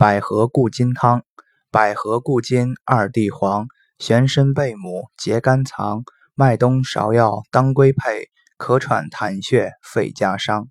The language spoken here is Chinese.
百合固金汤百合固金二地黄玄参贝母结甘藏麦冬芍药当归配咳喘痰血肺夹伤。